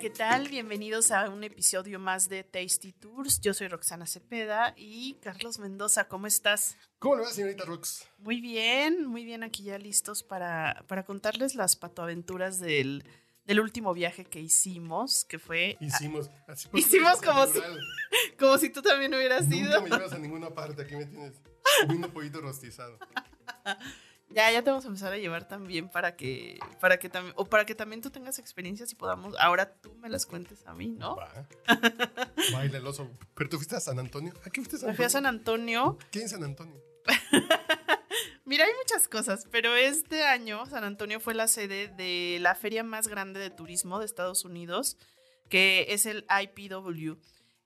¿Qué tal? Bienvenidos a un episodio más de Tasty Tours. Yo soy Roxana Cepeda y Carlos Mendoza, ¿cómo estás? ¿Cómo le va, señorita Rox? Muy bien, muy bien, aquí ya listos para, para contarles las patoaventuras del, del último viaje que hicimos, que fue... Hicimos. Así Hicimos como si, como si tú también hubieras Nunca ido. me llevas a ninguna parte, aquí me tienes comiendo pollito rostizado. Ya, ya te vamos a empezar a llevar también para que, para que también, o para que también tú tengas experiencias y podamos, ahora tú me las cuentes a mí, ¿no? Va. Baila el oso. ¿Pero tú fuiste a San Antonio? ¿A qué fuiste a San Me fui a San Antonio? Antonio. ¿Quién es San Antonio? Mira, hay muchas cosas, pero este año San Antonio fue la sede de la feria más grande de turismo de Estados Unidos, que es el IPW.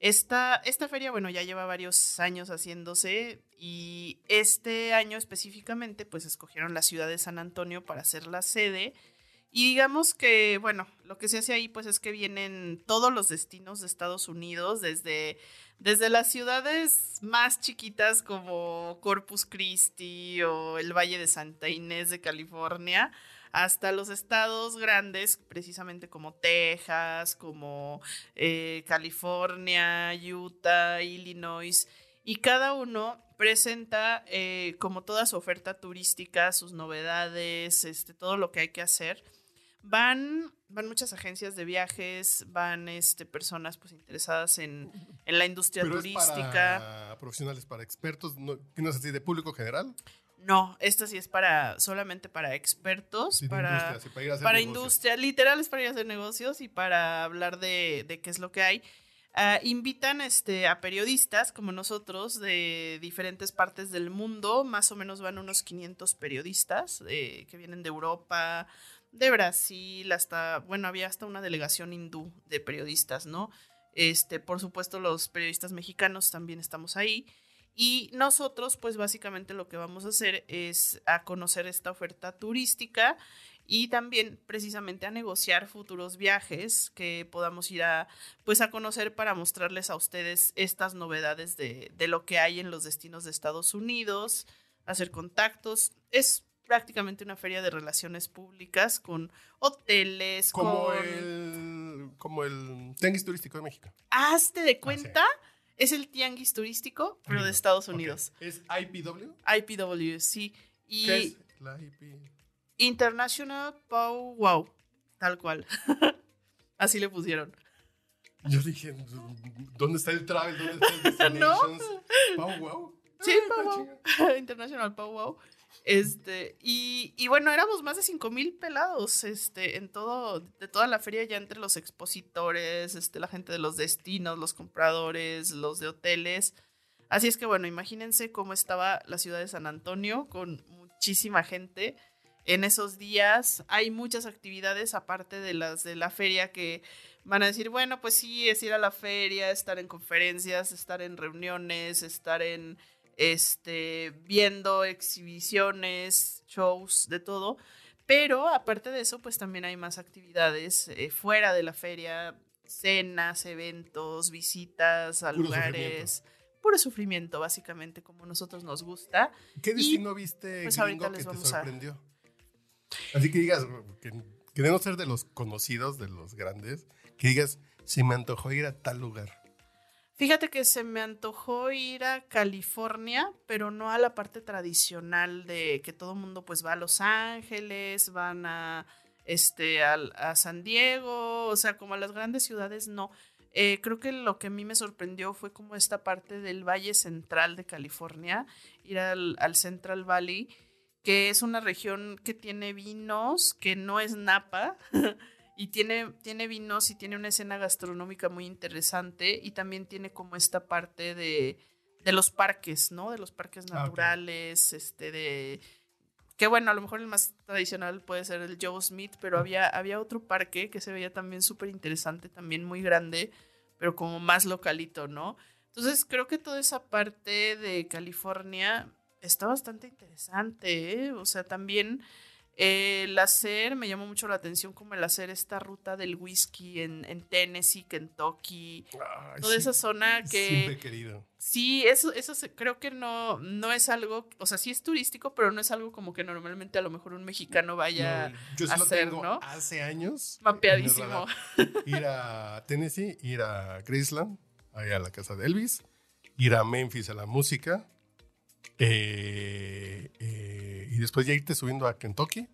Esta, esta feria, bueno, ya lleva varios años haciéndose y este año específicamente, pues escogieron la ciudad de San Antonio para ser la sede. Y digamos que, bueno, lo que se hace ahí, pues es que vienen todos los destinos de Estados Unidos, desde, desde las ciudades más chiquitas como Corpus Christi o el Valle de Santa Inés de California, hasta los estados grandes, precisamente como Texas, como eh, California, Utah, Illinois, y cada uno presenta eh, como toda su oferta turística, sus novedades, este, todo lo que hay que hacer. Van, van muchas agencias de viajes, van este, personas pues, interesadas en, en la industria Pero es turística. para profesionales, para expertos, ¿no, ¿no es así de público general? No, esta sí es para solamente para expertos, Sí, para, industria, sí, para ir a hacer para industria, literal es para ir a hacer negocios y para hablar de, de qué es lo que hay. Ah, invitan este, a periodistas como nosotros de diferentes partes del mundo, más o menos van unos 500 periodistas eh, que vienen de Europa, de Brasil, hasta, bueno, había hasta una delegación hindú de periodistas, ¿no? Este, por supuesto, los periodistas mexicanos también estamos ahí. Y nosotros, pues básicamente lo que vamos a hacer es a conocer esta oferta turística y también precisamente a negociar futuros viajes que podamos ir a, pues a conocer para mostrarles a ustedes estas novedades de, de lo que hay en los destinos de Estados Unidos, hacer contactos. Es prácticamente una feria de relaciones públicas con hoteles, Como con... el, como el Tianguis Turístico de México. Hazte de cuenta, es el tianguis turístico, pero de Estados. Unidos. ¿Es IPW? IPW, sí. Y ¿Qué es la IP? International Pow Wow, tal cual. Así le pusieron. Yo dije, ¿dónde está el travel? ¿Dónde está el No. Destinations? Pau, wow. Sí, Ah, Pow. Wow. International Pow Wow. Este, y, y bueno, éramos más de 5 mil pelados, este, en todo, de toda la feria, ya entre los expositores, este, la gente de los destinos, los compradores, los de hoteles. Así es que bueno, imagínense cómo estaba la ciudad de San Antonio con muchísima gente. En esos días hay muchas actividades aparte de las de la feria que van a decir, bueno, pues sí, es ir a la feria, estar en conferencias, estar en reuniones, estar en este viendo exhibiciones, shows, de todo. Pero aparte de eso, pues también hay más actividades eh, fuera de la feria, cenas, eventos, visitas a Puro lugares. Puro sufrimiento, básicamente, como a nosotros nos gusta. ¿Qué destino viste pues, ahorita les que te a- sorprendió? Así que digas, que, que ser de los conocidos, de los grandes, que digas, se me antojó ir a tal lugar. Fíjate que se me antojó ir a California, pero no a la parte tradicional de que todo el mundo pues va a Los Ángeles, van a este a, San Diego, o sea, como a las grandes ciudades, no. Eh, creo que lo que a mí me sorprendió fue como esta parte del Valle Central de California, ir al, al Central Valley, que es una región que tiene vinos, que no es Napa, y tiene, tiene vinos y tiene una escena gastronómica muy interesante, y también tiene como esta parte de, de los parques, ¿no? De los parques Ah, naturales, este, de... Que bueno, a lo mejor el más tradicional puede ser el Joe Smith, pero había, había otro parque que se veía también súper interesante, también muy grande, pero como más localito, ¿no? Entonces creo que toda esa parte de California está bastante interesante, ¿eh? O sea, también el hacer, me llamó mucho la atención como el hacer esta ruta del whisky en, en Tennessee, Kentucky, Ay, toda sí, esa zona que... Siempre querido. Sí, eso, eso se- creo que no, no es algo, o sea, sí es turístico, pero no es algo como que normalmente a lo mejor un mexicano vaya No, yo lo hacer, tengo ¿no? hace años. mapeadísimo. Ir a Tennessee, ir a Graceland, ahí a la casa de Elvis, ir a Memphis a la música, eh, y después ya irte subiendo a Kentucky,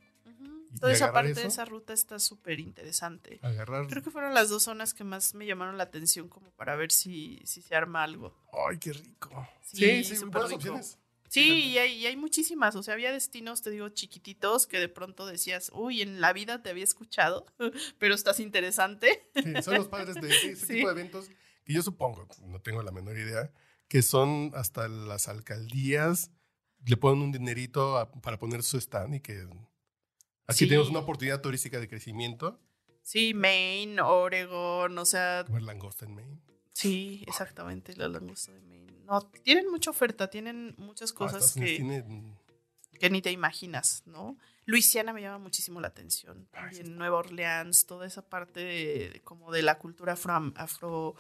Toda esa parte de esa ruta está súper interesante. agarrar. Creo que fueron las dos zonas que más me llamaron la atención como para ver si, si se arma algo. Ay, qué rico. Sí, Sí, sí, buenas rico. opciones. Sí, y hay, y hay muchísimas, o sea, había destinos, te digo, chiquititos que de pronto decías, uy, en la vida te había escuchado, pero estás interesante. Sí, son los padres de ese Sí. tipo de eventos que yo supongo, no tengo la menor idea, que son hasta las alcaldías, le ponen un dinerito a- para poner su stand y que aquí Sí. tenemos una oportunidad turística de crecimiento. Sí, Maine, Oregon, o sea, Comer langosta en Maine. sí, exactamente, la langosta de Maine. No, tienen mucha oferta, tienen muchas Ah, cosas que, que ni te imaginas, ¿no? Luisiana me llama muchísimo la atención. Sí También Nueva Orleans, toda esa parte de como de la cultura afro, afro,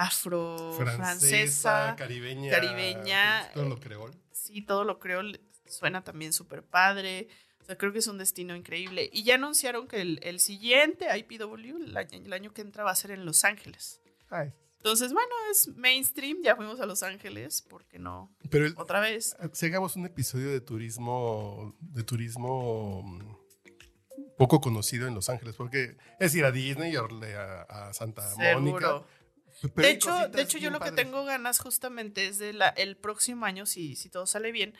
afro francesa, francesa. caribeña. caribeña, Todo lo creol. Sí, todo lo creo, suena también súper padre. O sea, creo que es un destino increíble. Y ya anunciaron que el, el siguiente IPW, el año, el año que entra, va a ser en Los Ángeles. Ay, Entonces, bueno, es mainstream, ya fuimos a Los Ángeles, ¿por qué no? pero el- Otra vez. si hagamos un episodio de turismo, de turismo poco conocido en Los Ángeles, porque es ir a Disney a- a Santa Mónica. Pero de hecho, de hecho yo lo que tengo ganas justamente es de la, el próximo año, si, si todo sale bien,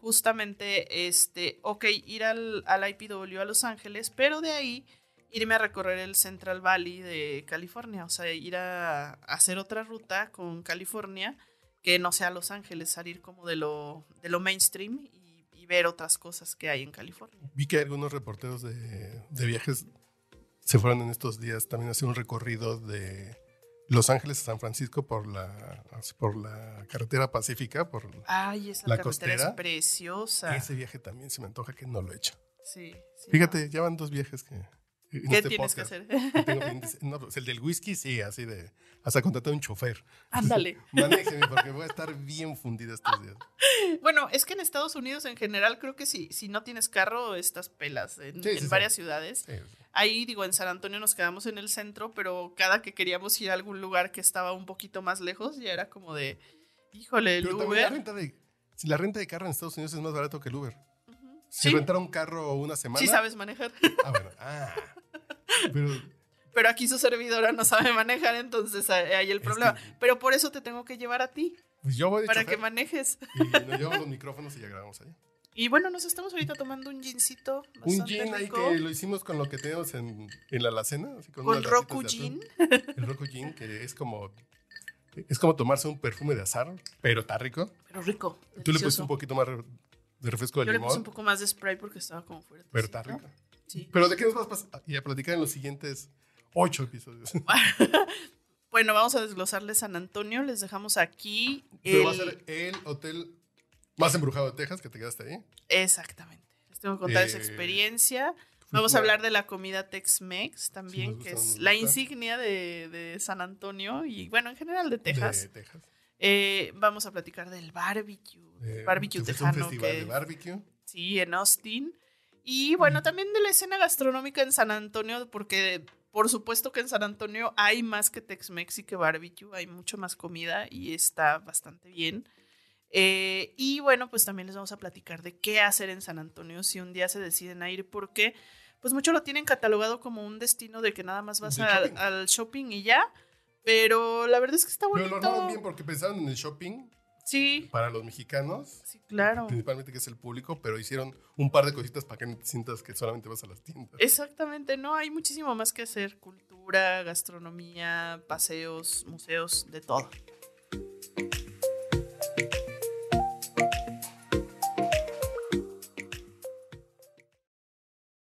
justamente, este, ok, ir al, al IPW a Los Ángeles, pero de ahí irme a recorrer el Central Valley de California, o sea, ir a, a hacer otra ruta con California que no sea Los Ángeles, salir como de lo, de lo mainstream y, y ver otras cosas que hay en California. Vi que algunos reporteros de, de viajes se fueron en estos días también a hacer un recorrido de Los Ángeles a San Francisco por la, por la carretera pacífica. Por Ay, esa La carretera costera. es preciosa. ese viaje también se me antoja que no lo he hecho. Sí, sí, Fíjate, ya van dos viajes que. ¿Qué este tienes podcast que hacer? tengo. No, pues el del whisky, sí, así de. Hasta contratar un chofer. Ándale. Manéjeme porque voy a estar bien fundido estos días. Bueno, es que en Estados Unidos en general creo que si, si no tienes carro estás pelas en, Sí, en sí, sí. varias ciudades. Sí. Ahí digo, en San Antonio nos quedamos en el centro, pero cada que queríamos ir a algún lugar que estaba un poquito más lejos, ya era como de, híjole, el Pero también la Uber. renta, de, si la renta de carro en Estados Unidos es más barato que el Uber. Si Sí, rentara un carro una semana. sí sabes manejar, Ah, bueno. Ah. Pero pero aquí su servidora no sabe manejar, entonces ahí hay el problema. Pero por eso te tengo que llevar a ti, pues yo voy de para chofer que manejes. y nos llevamos los micrófonos y ya grabamos ahí. Y bueno, nos estamos ahorita tomando un gincito. Un gin ahí que lo hicimos con lo que tenemos en, en la alacena. Así con Roku Gin. El Roku Gin, que es como. Es como tomarse un perfume de azar, pero está rico. Pero rico. Tú le pusiste un poquito más de refresco de Yo le puse un limón, poco más de spray porque estaba como fuerte. pero está rico. Sí. Pero ¿de qué nos vas a? Y a platicar en los siguientes ocho episodios. Bueno, vamos a desglosarles San Antonio. Les dejamos aquí. Pero va a ser el hotel más embrujado de Texas, que te quedaste ahí. Exactamente. Les tengo que contar esa Eh, experiencia. Vamos a hablar de la comida Tex-Mex también, que es la insignia de, de San Antonio y, bueno, en general de Texas. De Texas. Eh, vamos a platicar del barbecue, Eh, barbecue a un tejano festival que de barbecue. sí, en Austin. Y bueno, también de la escena gastronómica en San Antonio, porque por supuesto que en San Antonio hay más que Tex-Mex y que barbecue, hay mucho más comida y está bastante bien. Eh, y bueno, pues también les vamos a platicar de qué hacer en San Antonio si un día se deciden a ir, porque pues muchos lo tienen catalogado como un destino de que nada más vas a- shopping. al shopping y ya. Pero la verdad es que está Pero bonito. lo armaron bien porque pensaron en el shopping Sí, para los mexicanos, sí, claro. principalmente que es el público, pero hicieron un par de cositas para que no te sientas que solamente vas a las tiendas. Exactamente, no, hay muchísimo más que hacer. Cultura, gastronomía, paseos, museos, de todo.